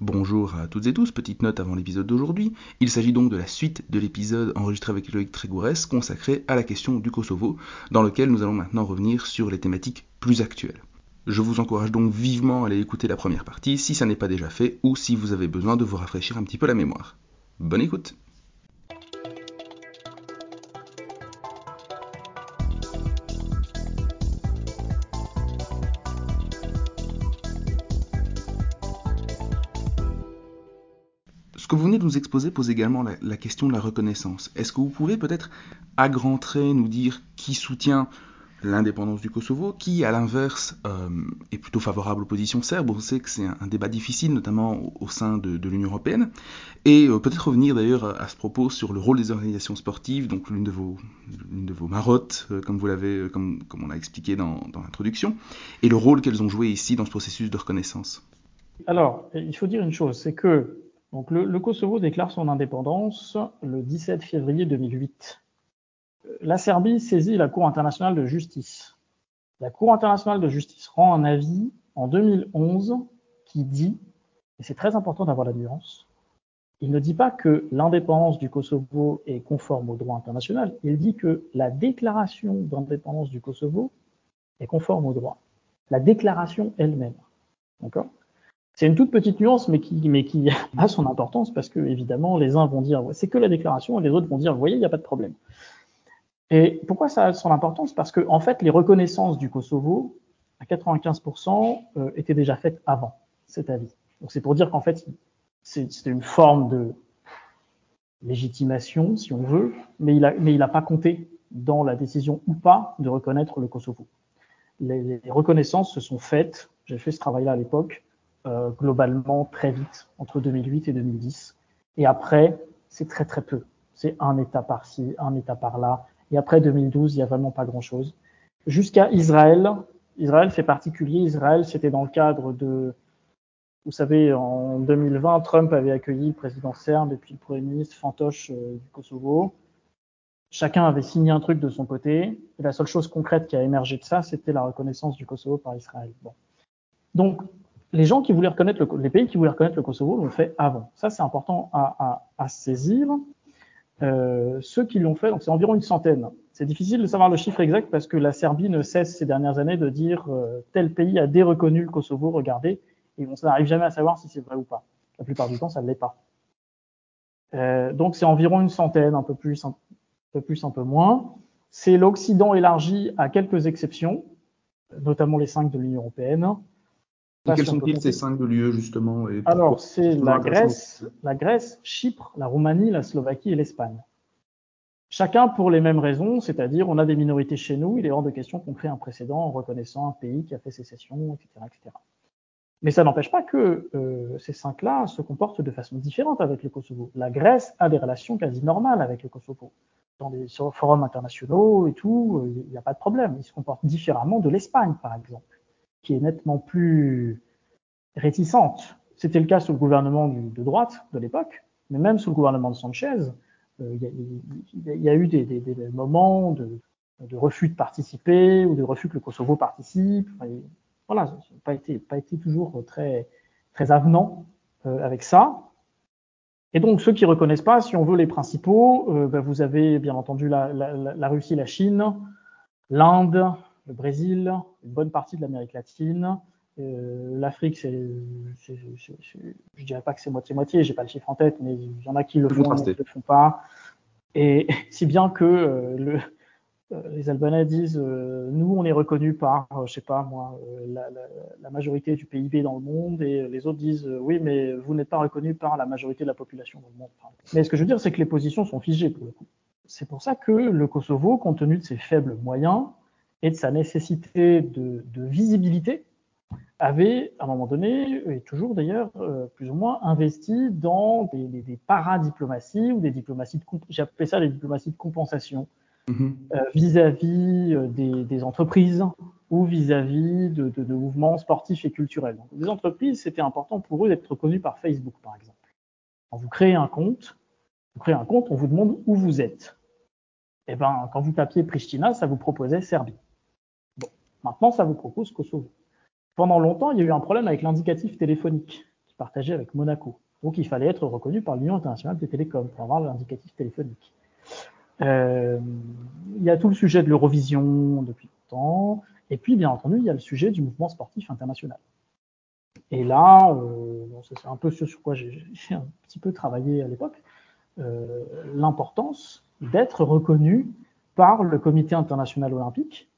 Bonjour à toutes et tous, petite note avant l'épisode d'aujourd'hui. Il s'agit donc de la suite de l'épisode enregistré avec Loïc Trégourès consacré à la question du Kosovo, dans lequel nous allons maintenant revenir sur les thématiques plus actuelles. Je vous encourage donc vivement à aller écouter la première partie si ça n'est pas déjà fait ou si vous avez besoin de vous rafraîchir un petit peu la mémoire. Bonne écoute que vous venez de nous exposer pose également la, question de la reconnaissance. Est-ce que vous pouvez peut-être à grands traits nous dire qui soutient l'indépendance du Kosovo, qui à l'inverse euh, est plutôt favorable aux positions serbes On sait que c'est un, débat difficile, notamment au, sein de, l'Union européenne. Et euh, peut-être revenir d'ailleurs à, ce propos sur le rôle des organisations sportives, donc l'une de vos, marottes, euh, comme vous l'avez, comme, on l'a expliqué dans l'introduction, et le rôle qu'elles ont joué ici dans ce processus de reconnaissance. Alors, il faut dire une chose, c'est que donc le, Kosovo déclare son indépendance le 17 février 2008. La Serbie saisit la Cour internationale de justice. La Cour internationale de justice rend un avis en 2011 qui dit, et c'est très important d'avoir la nuance, il ne dit pas que l'indépendance du Kosovo est conforme au droit international, il dit que la déclaration d'indépendance du Kosovo est conforme au droit. La déclaration elle-même. D'accord? C'est une toute petite nuance, mais qui, mais qui a son importance parce que, évidemment, les uns vont dire c'est que la déclaration et les autres vont dire vous voyez, il n'y a pas de problème. Et pourquoi ça a son importance? Parce que, en fait, les reconnaissances du Kosovo, à 95%, euh, étaient déjà faites avant cet avis. Donc, c'est pour dire qu'en fait, c'est une forme de légitimation, si on veut, mais il n'a il a pas compté dans la décision ou pas de reconnaître le Kosovo. Les, les reconnaissances se sont faites, j'ai fait ce travail-là à l'époque, euh, globalement très vite, entre 2008 et 2010. Et après, c'est très très peu. C'est un État par-ci, un État par-là. Et après 2012, il n'y a vraiment pas grand-chose. Jusqu'à Israël. Israël, c'est particulier. Israël, c'était dans le cadre de... Vous savez, en 2020, Trump avait accueilli le président serbe et puis le premier ministre fantoche euh, du Kosovo. Chacun avait signé un truc de son côté. Et la seule chose concrète qui a émergé de ça, c'était la reconnaissance du Kosovo par Israël. Bon. Donc, les gens qui voulaient reconnaître le, les pays qui voulaient reconnaître le Kosovo l'ont fait avant. Ça, c'est important à saisir. Euh, ceux qui l'ont fait, donc c'est environ une centaine. C'est difficile de savoir le chiffre exact parce que la Serbie ne cesse ces dernières années de dire euh, tel pays a déreconnu le Kosovo, regardez, et on n'arrive jamais à savoir si c'est vrai ou pas. La plupart du temps, ça ne l'est pas. Euh, donc c'est environ une centaine, un peu plus, un peu plus, un peu moins. C'est l'Occident élargi à quelques exceptions, notamment les cinq de l'Union européenne. Et quels sont-ils ces cinq lieux justement Alors c'est la Grèce, la Grèce, Chypre, la Roumanie, la Slovaquie et l'Espagne. Chacun pour les mêmes raisons, c'est-à-dire on a des minorités chez nous, il est hors de question qu'on crée un précédent en reconnaissant un pays qui a fait sécession, etc., etc. Mais ça n'empêche pas que euh, ces cinq-là se comportent de façon différente avec le Kosovo. La Grèce a des relations quasi normales avec le Kosovo. Dans des forums internationaux et tout, euh, il n'y a pas de problème. Ils se comportent différemment de l'Espagne, par exemple qui est nettement plus réticente. C'était le cas sous le gouvernement de droite de l'époque, mais même sous le gouvernement de Sanchez, euh, il y, a eu des, moments de, refus de participer ou de refus que le Kosovo participe. voilà, ça n'a pas été, pas été toujours très, très avenant euh, avec ça. Et donc ceux qui reconnaissent pas, si on veut les principaux, euh, ben, vous avez bien entendu la Russie, la Chine, l'Inde, le Brésil, une bonne partie de l'Amérique latine. Euh, L'Afrique, c'est, je dirais pas que c'est moitié-moitié, j'ai pas le chiffre en tête, mais il y en a qui le font, qui le font pas. Et si bien que euh, le, euh, les Albanais disent, nous, on est reconnus par, je sais pas moi, la, la, la, majorité du PIB dans le monde, et les autres disent, oui, mais vous n'êtes pas reconnus par la majorité de la population dans le monde. Mais ce que je veux dire, c'est que les positions sont figées pour le coup. C'est pour ça que le Kosovo, compte tenu de ses faibles moyens, et de sa nécessité de, de visibilité, avait, à un moment donné, et toujours d'ailleurs, euh, plus ou moins, investi dans des, des, des paradiplomaties ou des diplomaties de, j'appelle ça des diplomaties de compensation, mm-hmm. euh, vis-à-vis -vis des, des, entreprises ou vis-à-vis -vis de, de, de, mouvements sportifs et culturels. Donc, les entreprises, c'était important pour eux d'être reconnus par Facebook, par exemple. Quand vous créez un compte, vous créez un compte, on vous demande où vous êtes. Et eh ben, quand vous tapiez Pristina, ça vous proposait Serbie. Maintenant, ça vous propose Kosovo. Pendant longtemps, il y a eu un problème avec l'indicatif téléphonique qui partagé avec Monaco. Donc il fallait être reconnu par l'Union internationale des télécoms pour avoir l'indicatif téléphonique. Euh, il y a tout le sujet de l'Eurovision depuis longtemps, et puis bien entendu il y a le sujet du mouvement sportif international. Et là, euh, c'est un peu ce sur quoi j'ai un petit peu travaillé à l'époque, euh, l'importance d'être reconnu par le Comité international olympique,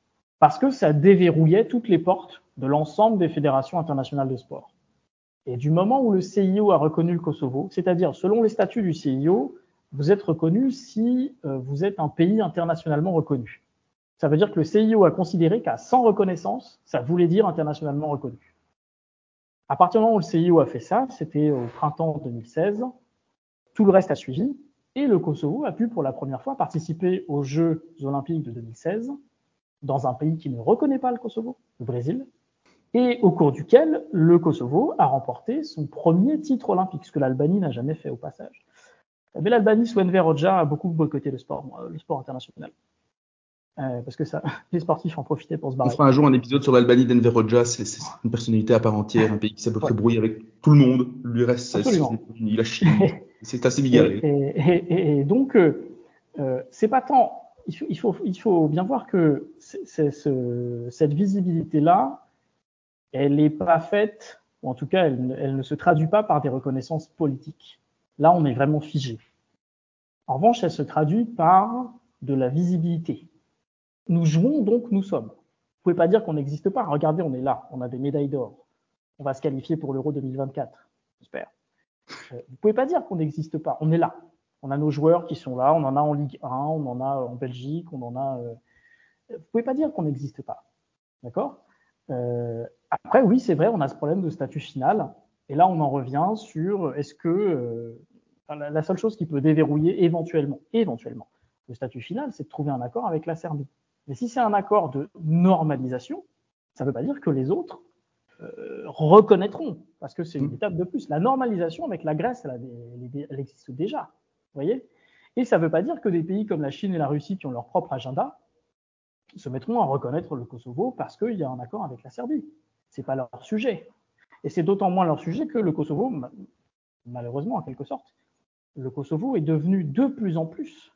parce que ça déverrouillait toutes les portes de l'ensemble des fédérations internationales de sport. Et du moment où le CIO a reconnu le Kosovo, c'est-à-dire selon les statuts du CIO, vous êtes reconnu si euh, vous êtes un pays internationalement reconnu. Ça veut dire que le CIO a considéré qu'à sans reconnaissance, ça voulait dire internationalement reconnu. À partir du moment où le CIO a fait ça, c'était au printemps 2016, tout le reste a suivi, et le Kosovo a pu pour la première fois participer aux Jeux olympiques de 2016 dans un pays qui ne reconnaît pas le Kosovo, le Brésil, et au cours duquel le Kosovo a remporté son premier titre olympique, ce que l'Albanie n'a jamais fait au passage. Mais l'Albanie, sous Enver Hoxha, a beaucoup boycotté le sport, le sport international. Euh, parce que ça, les sportifs en profitaient pour se barrer. On fera un jour un épisode sur l'Albanie d'Enver Hoxha, c'est une personnalité à part entière, un pays qui s'est peu brouillé avec tout le monde. Lui reste, il a chié. C'est assez bigarré. Et, et, donc, euh, euh, c'est pas tant. Il faut, bien voir que ce, cette visibilité-là, elle n'est pas faite, ou en tout cas, elle, elle, ne se traduit pas par des reconnaissances politiques. Là, on est vraiment figé. En revanche, elle se traduit par de la visibilité. Nous jouons donc nous sommes. Vous pouvez pas dire qu'on n'existe pas. Regardez, on est là, on a des médailles d'or. On va se qualifier pour l'Euro 2024, j'espère. Euh, vous pouvez pas dire qu'on n'existe pas. On est là. On a nos joueurs qui sont là. On en a en Ligue 1, on en a en Belgique, on en a. Euh... Vous pouvez pas dire qu'on n'existe pas. D'accord? Euh, Après, oui, c'est vrai, on a ce problème de statut final. Et là, on en revient sur est-ce que euh, la seule chose qui peut déverrouiller éventuellement, éventuellement, le statut final, c'est de trouver un accord avec la Serbie. Mais si c'est un accord de normalisation, ça ne veut pas dire que les autres euh, reconnaîtront, parce que c'est une mmh. étape de plus. La normalisation avec la Grèce, elle, elle existe déjà. Voyez Et ça ne veut pas dire que des pays comme la Chine et la Russie, qui ont leur propre agenda, se mettront à reconnaître le Kosovo parce qu'il y a un accord avec la Serbie. C'est pas leur sujet. Et c'est d'autant moins leur sujet que le Kosovo, malheureusement en quelque sorte, le Kosovo est devenu de plus en plus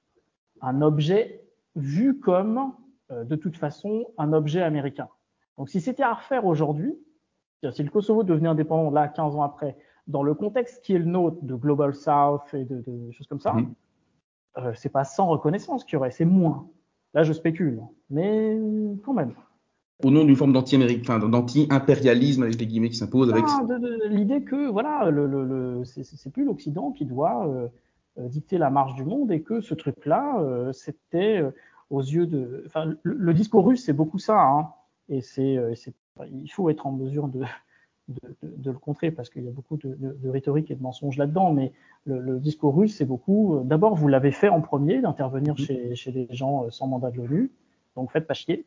un objet vu comme, euh, de toute façon, un objet américain. Donc si c'était à refaire aujourd'hui, si le Kosovo devenait indépendant là, 15 ans après, dans le contexte qui est le nôtre de Global South et de, de choses comme ça, mmh. euh, c'est pas sans reconnaissance qu'il y aurait, c'est moins. Là, je spécule, mais quand même. Au nom d'une forme d'anti-impérialisme avec les guillemets qui s'imposent avec. Ah, L'idée que voilà, le, le, le c'est plus l'Occident qui doit euh, euh, dicter la marche du monde et que ce truc-là, euh, c'était aux yeux de. Enfin, le, le discours russe, c'est beaucoup ça, hein, et c'est, il faut être en mesure de, de, de, le contrer parce qu'il y a beaucoup de, de, rhétorique et de mensonges là-dedans. Mais le, le, discours russe, c'est beaucoup. D'abord, vous l'avez fait en premier, d'intervenir mmh. chez, chez des gens sans mandat de l'ONU, donc faites pas chier.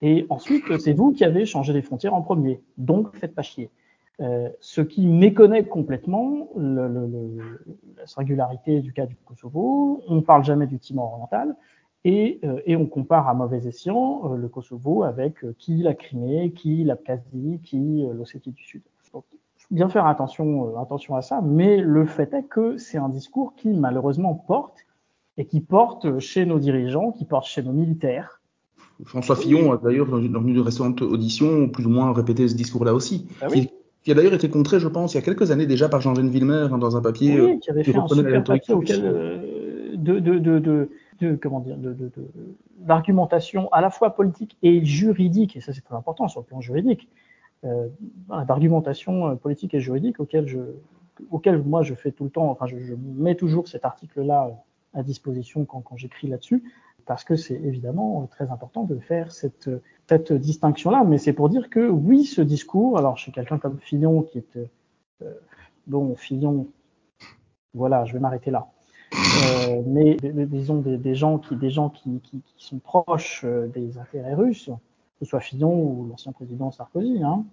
Et ensuite, c'est vous qui avez changé les frontières en premier, donc faites pas chier. Euh, ce qui méconnaît complètement le, le, le, la singularité du cas du Kosovo. On ne parle jamais du Timor oriental et, euh, et on compare à mauvais escient euh, le Kosovo avec euh, qui la Crimée, qui l'Abkhazie, qui l'Ossétie du Sud. Donc, bien faire attention, attention à ça, mais le fait est que c'est un discours qui malheureusement porte et qui porte chez nos dirigeants, qui porte chez nos militaires. François Fillon a d'ailleurs, dans une récente audition, plus ou moins répété ce discours-là aussi. Ah oui qui a d'ailleurs été contré, je pense, il y a quelques années déjà par Jean-Jean Villemer hein, dans un papier. Oui, qui avait fait un super papier auquel, euh, de, de, de, de, comment dire, d'argumentation à la fois politique et juridique, et ça c'est très important sur le plan juridique, euh, d'argumentation euh, politique et juridique auquel je, auquel moi je fais tout le temps, enfin je, mets toujours cet article-là à disposition quand, quand j'écris là-dessus, parce que c'est évidemment très important de faire cette cette distinction-là, mais c'est pour dire que oui, ce discours, alors chez quelqu'un comme Fillon, qui est euh, bon, Fillon, voilà, je vais m'arrêter là. Euh, mais disons des, gens qui, des gens qui, qui, sont proches euh, des intérêts russes, que ce soit Fillon ou l'ancien président Sarkozy, hein,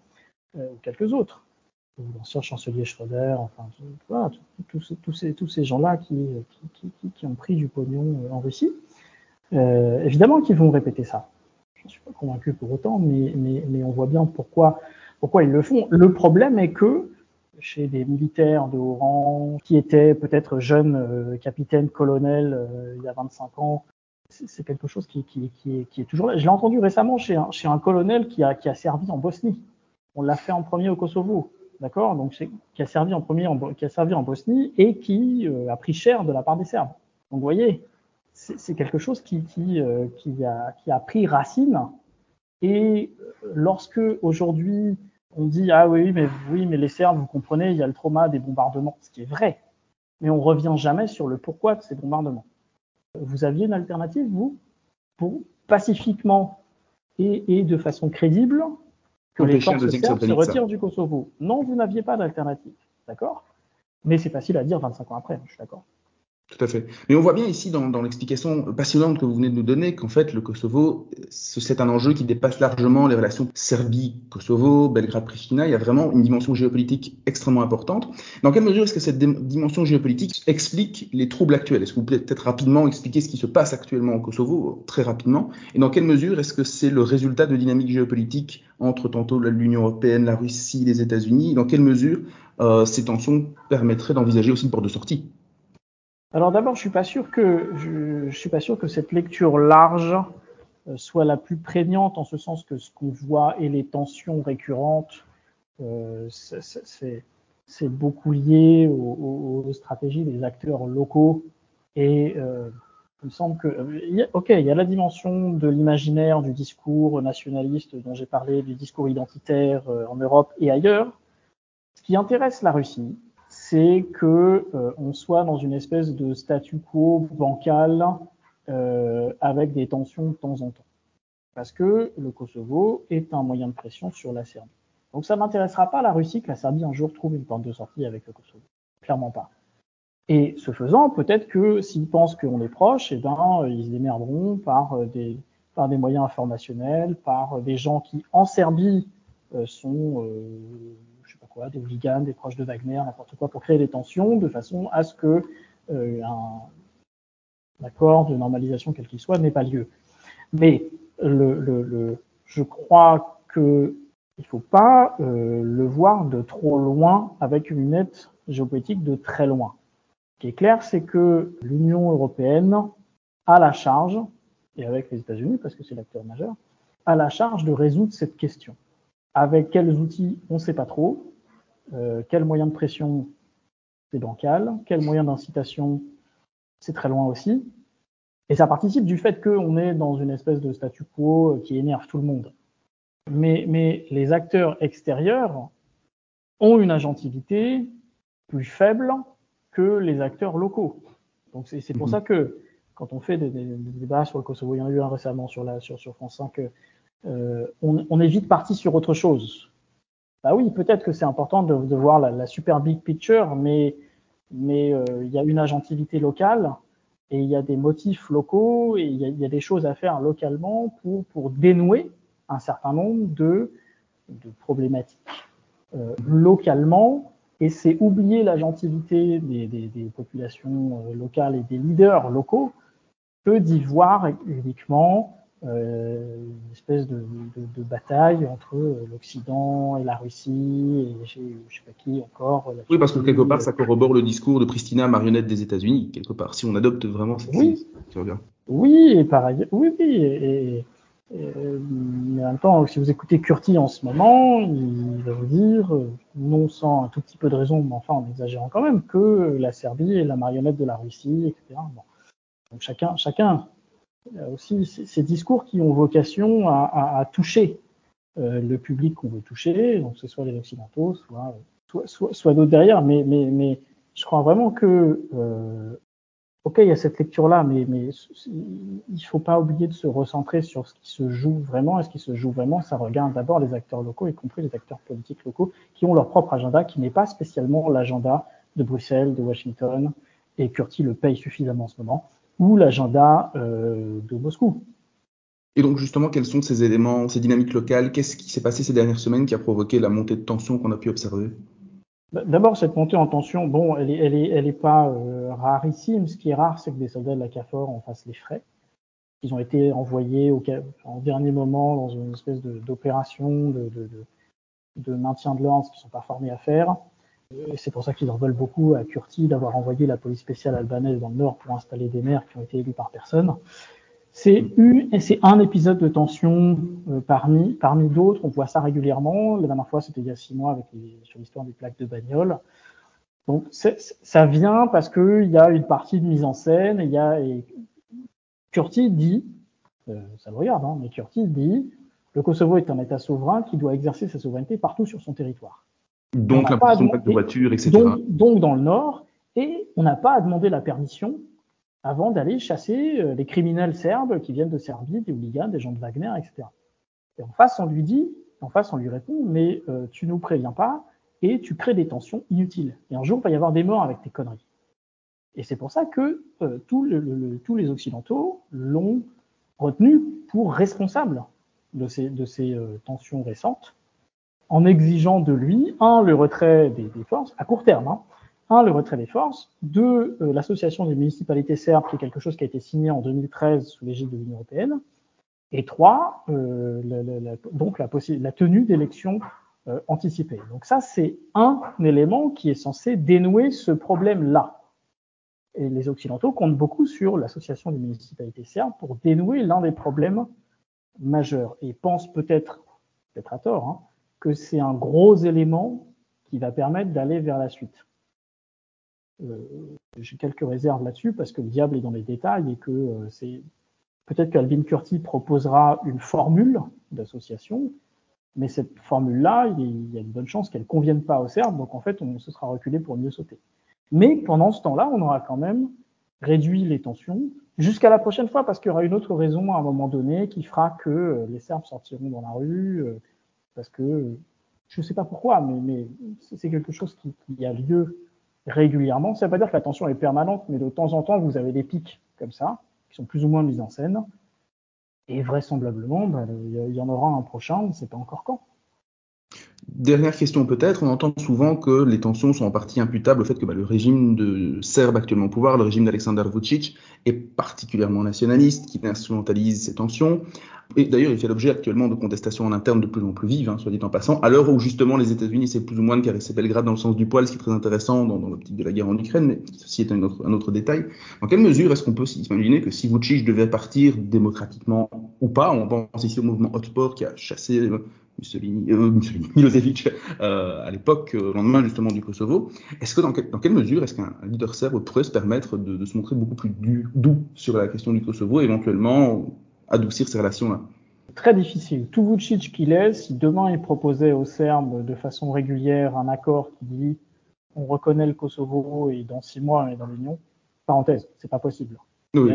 euh, ou quelques autres, ou l'ancien chancelier Schröder, enfin voilà, tous ces, tous ces gens-là qui, qui, ont pris du pognon en Russie, évidemment qu'ils vont répéter ça je ne suis pas convaincu pour autant, mais, mais, mais, on voit bien pourquoi, pourquoi ils le font. Le problème est que chez des militaires de haut rang qui étaient peut-être jeunes euh, capitaines, colonels euh, il y a 25 ans. C'est quelque chose qui, qui, est, toujours là. Je l'ai entendu récemment chez un, chez un colonel qui a, qui a servi en Bosnie. On l'a fait en premier au Kosovo, d'accord? Donc qui a servi en premier, qui a servi en Bosnie et qui euh, a pris cher de la part des Serbes. Donc vous voyez, c'est quelque chose qui, qui, a, qui a pris racine. Et lorsque aujourd'hui on dit ah oui mais oui mais les Serbes vous comprenez il y a le trauma des bombardements ce qui est vrai. Mais on revient jamais sur le pourquoi de ces bombardements. Vous aviez une alternative vous pour pacifiquement et, et de façon crédible que les forces serbes se retirent du Kosovo. Non vous n'aviez pas d'alternative d'accord? Mais c'est facile à dire 25 ans après je suis d'accord tout à fait. Mais on voit bien ici dans, l'explication passionnante que vous venez de nous donner qu'en fait le Kosovo, c'est un enjeu qui dépasse largement les relations Serbie-Kosovo, Belgrade-Pristina. Il y a vraiment une dimension géopolitique extrêmement importante. Dans quelle mesure est-ce que cette dimension géopolitique explique les troubles actuels? Est-ce que vous pouvez peut-être rapidement expliquer ce qui se passe actuellement au Kosovo, très rapidement? Et dans quelle mesure est-ce que c'est le résultat de dynamiques géopolitiques entre tantôt l'Union européenne, la Russie, les États-Unis? Dans quelle mesure euh, ces tensions permettraient d'envisager aussi une porte de sortie? Alors d'abord, je suis pas sûr que je, suis pas sûr que cette lecture large euh, soit la plus prégnante en ce sens que ce qu'on voit et les tensions récurrentes, euh, c'est beaucoup lié aux, stratégies des acteurs locaux et euh, il me semble que, euh, ok, il y a la dimension de l'imaginaire, du discours nationaliste dont j'ai parlé, du discours identitaire en Europe et ailleurs. Ce qui intéresse la Russie, c'est que euh, on soit dans une espèce de statu quo bancal euh, avec des tensions de temps en temps. Parce que le Kosovo est un moyen de pression sur la Serbie. Donc ça n'intéressera pas la Russie que la Serbie un jour trouve une porte de sortie avec le Kosovo. Clairement pas. Et ce faisant, peut-être que s'ils pensent qu'on est proche, eh ben, ils se démerderont par euh, des, par des moyens informationnels, par des gens qui, en Serbie, euh, sont des hooligans, des proches de Wagner, n'importe quoi, pour créer des tensions, de façon à ce que euh, un accord de normalisation, quel qu'il soit, n'ait pas lieu. Mais le, le, le, je crois que il faut pas euh, le voir de trop loin avec une lunette géopolitique de très loin. Ce qui est clair, c'est que l'Union européenne a la charge, et avec les États-Unis, parce que c'est l'acteur majeur, a la charge de résoudre cette question. Avec quels outils, on ne sait pas trop. Euh, quel moyen de pression c'est bancal, quel moyen d'incitation c'est très loin aussi. Et ça participe du fait qu'on est dans une espèce de statu quo qui énerve tout le monde. Mais, mais les acteurs extérieurs ont une agentivité plus faible que les acteurs locaux. Donc c'est pour mmh. ça que quand on fait des, des, des, débats sur le Kosovo, il y en a eu un récemment sur, la, sur, sur France 5, euh, on, on est vite parti sur autre chose. Bah oui, peut-être que c'est important de, voir la, super big picture, mais mais euh, il y a une agentivité locale et il y a des motifs locaux et il y a, des choses à faire localement pour pour dénouer un certain nombre de de problématiques euh, localement. Et c'est oublier l'agentivité des, des, des, populations euh, locales et des leaders locaux que d'y voir uniquement une espèce de, de, de, bataille entre euh, l'Occident et la Russie et je sais pas qui encore. Oui, parce que quelque part, ça corrobore le discours de Pristina, marionnette des États-Unis, quelque part. Si on adopte vraiment cette oui. Oui, et pareil. Oui, oui. Et, et, mais en même temps, si vous écoutez Curti en ce moment, il va vous dire, non sans un tout petit peu de raison, mais enfin en exagérant quand même, que la Serbie est la marionnette de la Russie, etc. Bon. Donc chacun, chacun aussi ces discours qui ont vocation à, à, à toucher euh, le public qu'on veut toucher, donc ce soit les occidentaux, soit soit, soit, d'autres derrière, mais, mais, mais je crois vraiment que euh, ok, il y a cette lecture-là, mais, mais il faut pas oublier de se recentrer sur ce qui se joue vraiment. Et ce qui se joue vraiment, ça regarde d'abord les acteurs locaux, y compris les acteurs politiques locaux, qui ont leur propre agenda, qui n'est pas spécialement l'agenda de Bruxelles, de Washington, et Curti le paye suffisamment en ce moment ou l'agenda euh, de Moscou. Et donc justement, quels sont ces éléments, ces dynamiques locales? Qu'est-ce qui s'est passé ces dernières semaines qui a provoqué la montée de tension qu'on a pu observer? Bah, D'abord, cette montée en tension, bon, elle est, elle est, elle est pas euh, rarissime. Ce qui est rare, c'est que des soldats de la CAFOR en fassent les frais. Ils ont été envoyés au, en dernier moment dans une espèce d'opération de, de, de, de, maintien de l'ordre, ce qu'ils sont pas formés à faire. C'est pour ça qu'ils en veulent beaucoup à Kurti d'avoir envoyé la police spéciale albanaise dans le nord pour installer des maires qui ont été élus par personne. C'est un épisode de tension euh, parmi, parmi d'autres. On voit ça régulièrement. La dernière fois, c'était il y a six mois avec sur l'histoire des plaques de bagnole. Donc ça vient parce qu'il y a une partie de mise en scène. Il y a et Kurti dit, euh, ça le regarde, hein, mais Kurti dit, le Kosovo est un État souverain qui doit exercer sa souveraineté partout sur son territoire. Donc de de voiture, etc. Donc, donc, dans le Nord, et on n'a pas à demander la permission avant d'aller chasser euh, les criminels serbes qui viennent de Serbie, des hooligans, des gens de Wagner, etc. Et en face, on lui dit, en face, on lui répond, mais euh, tu nous préviens pas et tu crées des tensions inutiles. Et un jour, il va y avoir des morts avec tes conneries. Et c'est pour ça que euh, tous les Occidentaux l'ont retenu pour responsable de ces, de ces euh, tensions récentes, en exigeant de lui, un, le retrait des, forces, à court terme, hein, un, le retrait des forces, deux, euh, l'association des municipalités serbes, qui est quelque chose qui a été signé en 2013 sous l'égide de l'Union européenne, et trois, euh, la, la, donc la, la tenue d'élections euh, anticipées. Donc ça, c'est un élément qui est censé dénouer ce problème-là. Et les Occidentaux comptent beaucoup sur l'association des municipalités serbes pour dénouer l'un des problèmes majeurs et pensent peut-être, peut-être à tort, hein, que c'est un gros élément qui va permettre d'aller vers la suite. Euh, j'ai quelques réserves là-dessus parce que le diable est dans les détails et que euh, c'est peut-être qu'Alvin Curti proposera une formule d'association, mais cette formule-là, il y a une bonne chance qu'elle convienne pas aux Serbes, donc en fait, on se sera reculé pour mieux sauter. Mais pendant ce temps-là, on aura quand même réduit les tensions jusqu'à la prochaine fois, parce qu'il y aura une autre raison à un moment donné qui fera que euh, les Serbes sortiront dans la rue, parce que je ne sais pas pourquoi, mais, c'est quelque chose qui, qui a lieu régulièrement. Ça ne veut pas dire que la tension est permanente, mais de temps en temps, vous avez des pics comme ça, qui sont plus ou moins mis en scène. Et vraisemblablement, bah, il y en aura un prochain, on ne sait pas encore quand. Dernière question peut-être, on entend souvent que les tensions sont en partie imputables au fait que bah, le régime de Serbe actuellement au pouvoir, le régime d'Alexander Vucic, est particulièrement nationaliste, qui instrumentalise ces tensions. Et d'ailleurs, il fait l'objet actuellement de contestations en interne de plus en plus vives, hein, soit dit en passant, à l'heure où justement les États-Unis essaient plus ou moins de caresser Belgrade dans le sens du poil, ce qui est très intéressant dans, l'optique de la guerre en Ukraine, mais ceci est un autre, détail. Dans quelle mesure est-ce qu'on peut s'imaginer que si Vucic devait partir démocratiquement ou pas, on pense ici au mouvement Hotspot qui a chassé Mussolini, euh, Mussolini Milosevic euh, à l'époque, euh, au lendemain justement du Kosovo. Est-ce que dans, dans, quelle mesure est-ce qu'un leader serbe pourrait se permettre de, de, se montrer beaucoup plus doux sur la question du Kosovo, et éventuellement adoucir ces relations-là? Très difficile. Tout Vucic qu'il est, si demain il proposait aux Serbes de façon régulière un accord qui dit on reconnaît le Kosovo et dans six mois on est dans l'Union, parenthèse, c'est pas possible. Oui.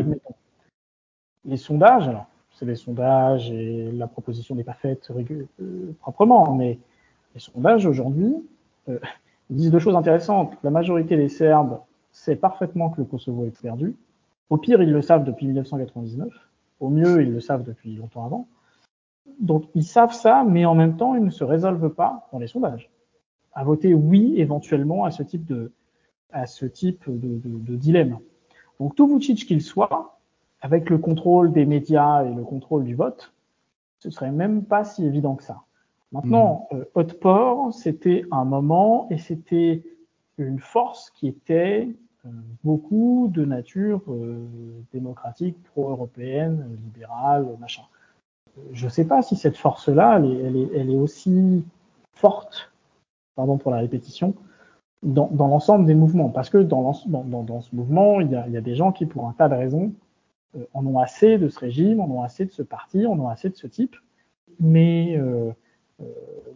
Les sondages, alors c'est les sondages et la proposition n'est pas faite euh, proprement, mais les sondages aujourd'hui euh, disent deux choses intéressantes. La majorité des Serbes sait parfaitement que le Kosovo est perdu. Au pire, ils le savent depuis 1999. Au mieux, ils le savent depuis longtemps avant. Donc, ils savent ça, mais en même temps, ils ne se résolvent pas dans les sondages à voter oui éventuellement à ce type de, de dilemme. Donc, tout Vucic qu'il soit, avec le contrôle des médias et le contrôle du vote, ce serait même pas si évident que ça. Maintenant, mmh. euh, Haute-Port, c'était un moment et c'était une force qui était euh, beaucoup de nature euh, démocratique, pro-européenne, libérale, machin. Je ne sais pas si cette force-là, elle, elle, est, elle est, aussi forte, pardon pour la répétition, dans, dans l'ensemble des mouvements. Parce que dans, dans, dans ce mouvement, il y, a, il y a des gens qui, pour un tas de raisons, euh, en ont assez de ce régime, en ont assez de ce parti, en ont assez de ce type. Mais euh, euh,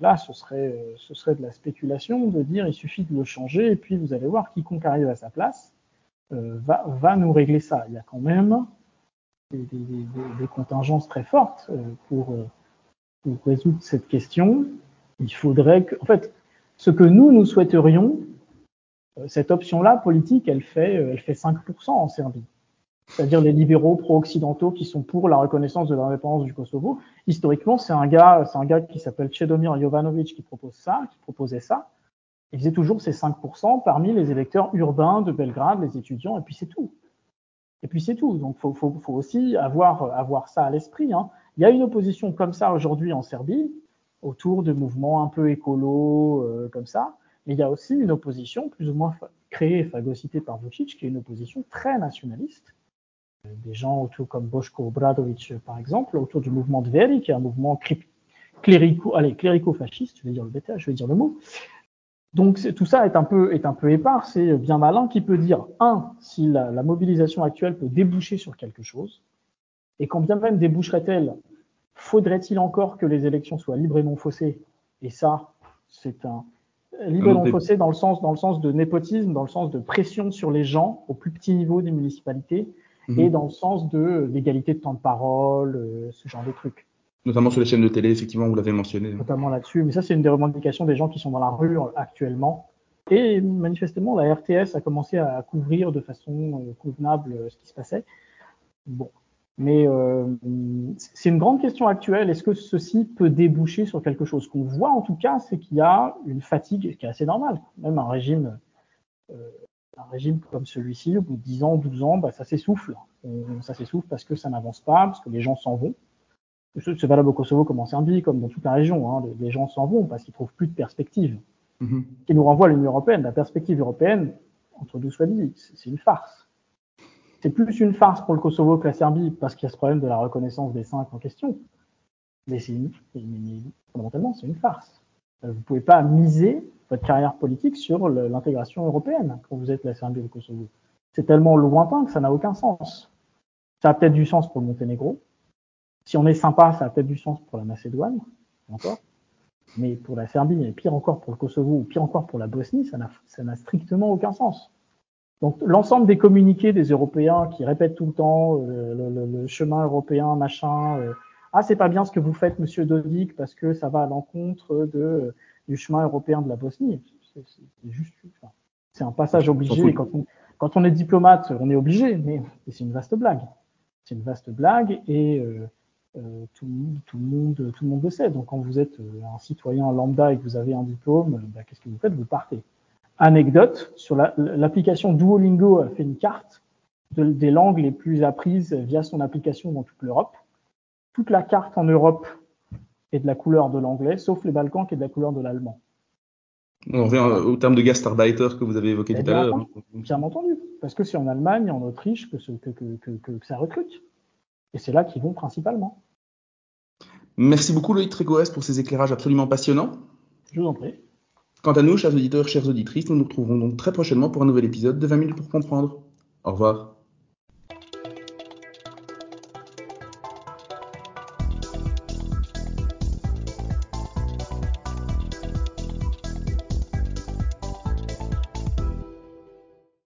là, ce serait, ce serait de la spéculation de dire il suffit de le changer et puis vous allez voir quiconque arrive à sa place euh, va, va nous régler ça. Il y a quand même des, des, des, contingences très fortes euh, pour, pour, résoudre cette question. Il faudrait que, en fait, ce que nous nous souhaiterions, cette option-là politique, elle fait, elle fait 5% en Serbie c'est-à-dire les libéraux pro-occidentaux qui sont pour la reconnaissance de l'indépendance du Kosovo. Historiquement, c'est un gars, c'est un gars qui s'appelle Chedomir Jovanovic qui propose ça, qui proposait ça. Il faisait toujours ces 5% parmi les électeurs urbains de Belgrade, les étudiants, et puis c'est tout. Et puis c'est tout. Donc faut, faut, faut aussi avoir, avoir ça à l'esprit. Hein. Il y a une opposition comme ça aujourd'hui en Serbie, autour de mouvements un peu écolos, euh, comme ça. Mais il y a aussi une opposition, plus ou moins créée et phagocytée par Vucic, qui est une opposition très nationaliste. Des gens autour comme Boško Obradovic, par exemple, autour du mouvement de Veri, qui est un mouvement clérico, allez, clérico-fasciste, je vais dire le bêta, je vais dire le mot. Donc tout ça est un peu est un peu épars. C'est bien malin qui peut dire un si la, la, mobilisation actuelle peut déboucher sur quelque chose, et quand bien même déboucherait-elle, faudrait-il encore que les élections soient libres et non faussées? Et ça, c'est un libre et non faussé dans le sens dans le sens de népotisme, dans le sens de pression sur les gens au plus petit niveau des municipalités, mhm. et dans le sens de l'égalité de temps de parole, euh, ce genre de trucs. Notamment sur les chaînes de télé, effectivement, vous l'avez mentionné. Notamment là-dessus. Mais ça, c'est une des revendications des gens qui sont dans la rue euh, actuellement. Et manifestement, la RTS a commencé à couvrir de façon euh, convenable ce qui se passait. Bon. Mais euh, c'est une grande question actuelle. Est-ce que ceci peut déboucher sur quelque chose? Qu'on voit en tout cas, c'est qu'il y a une fatigue qui est assez normale. Même un régime, euh, un régime comme celui-ci, au bout de 10 ans, 12 ans, bah, ça s'essouffle. Ça s'essouffle parce que ça n'avance pas, parce que les gens s'en vont. C'est valable au Kosovo comme en Serbie, comme dans toute la région. Hein. Les gens s'en vont parce qu'ils trouvent plus de perspective. Mm-hmm. Qui nous renvoie à l'Union européenne. La perspective européenne, entre nous soit dit, c'est une farce. C'est plus une farce pour le Kosovo que la Serbie parce qu'il y a ce problème de la reconnaissance des cinq en question. Mais c'est fondamentalement, c'est une farce. Euh, vous ne pouvez pas miser votre carrière politique sur l'intégration européenne quand vous êtes la Serbie ou le Kosovo. C'est tellement lointain que ça n'a aucun sens. Ça a peut-être du sens pour le Monténégro, si on est sympa, ça a peut-être du sens pour la Macédoine, encore. Mais pour la Serbie, et pire encore pour le Kosovo, ou pire encore pour la Bosnie, ça n'a strictement aucun sens. Donc l'ensemble des communiqués des Européens qui répètent tout le temps euh, le, chemin européen, machin, euh, ah c'est pas bien ce que vous faites, Monsieur Dodik, parce que ça va à l'encontre de du chemin européen de la Bosnie. C'est juste, c'est un passage obligé. quand on, quand on est diplomate, on est obligé, mais c'est une vaste blague. C'est une vaste blague et euh, euh, tout, tout, le monde, tout le monde le sait. Donc, quand vous êtes euh, un citoyen lambda et que vous avez un diplôme, bah, qu'est-ce que vous faites? Vous partez. Anecdote, sur l'application Duolingo a fait une carte des langues les plus apprises via son application dans toute l'Europe. Toute la carte en Europe est de la couleur de l'anglais, sauf les Balkans qui est de la couleur de l'allemand. On revient au terme de gastarbeiter que vous avez évoqué tout à l'heure. Bien entendu, parce que c'est en Allemagne, en Autriche que, que, que, que ça recrute. Et c'est là qu'ils vont principalement. Merci beaucoup Loïc Trégoès pour ces éclairages absolument passionnants. Je vous en prie. Quant à nous, chers auditeurs, chères auditrices, nous nous retrouverons donc très prochainement pour un nouvel épisode de 20 minutes pour comprendre. Au revoir.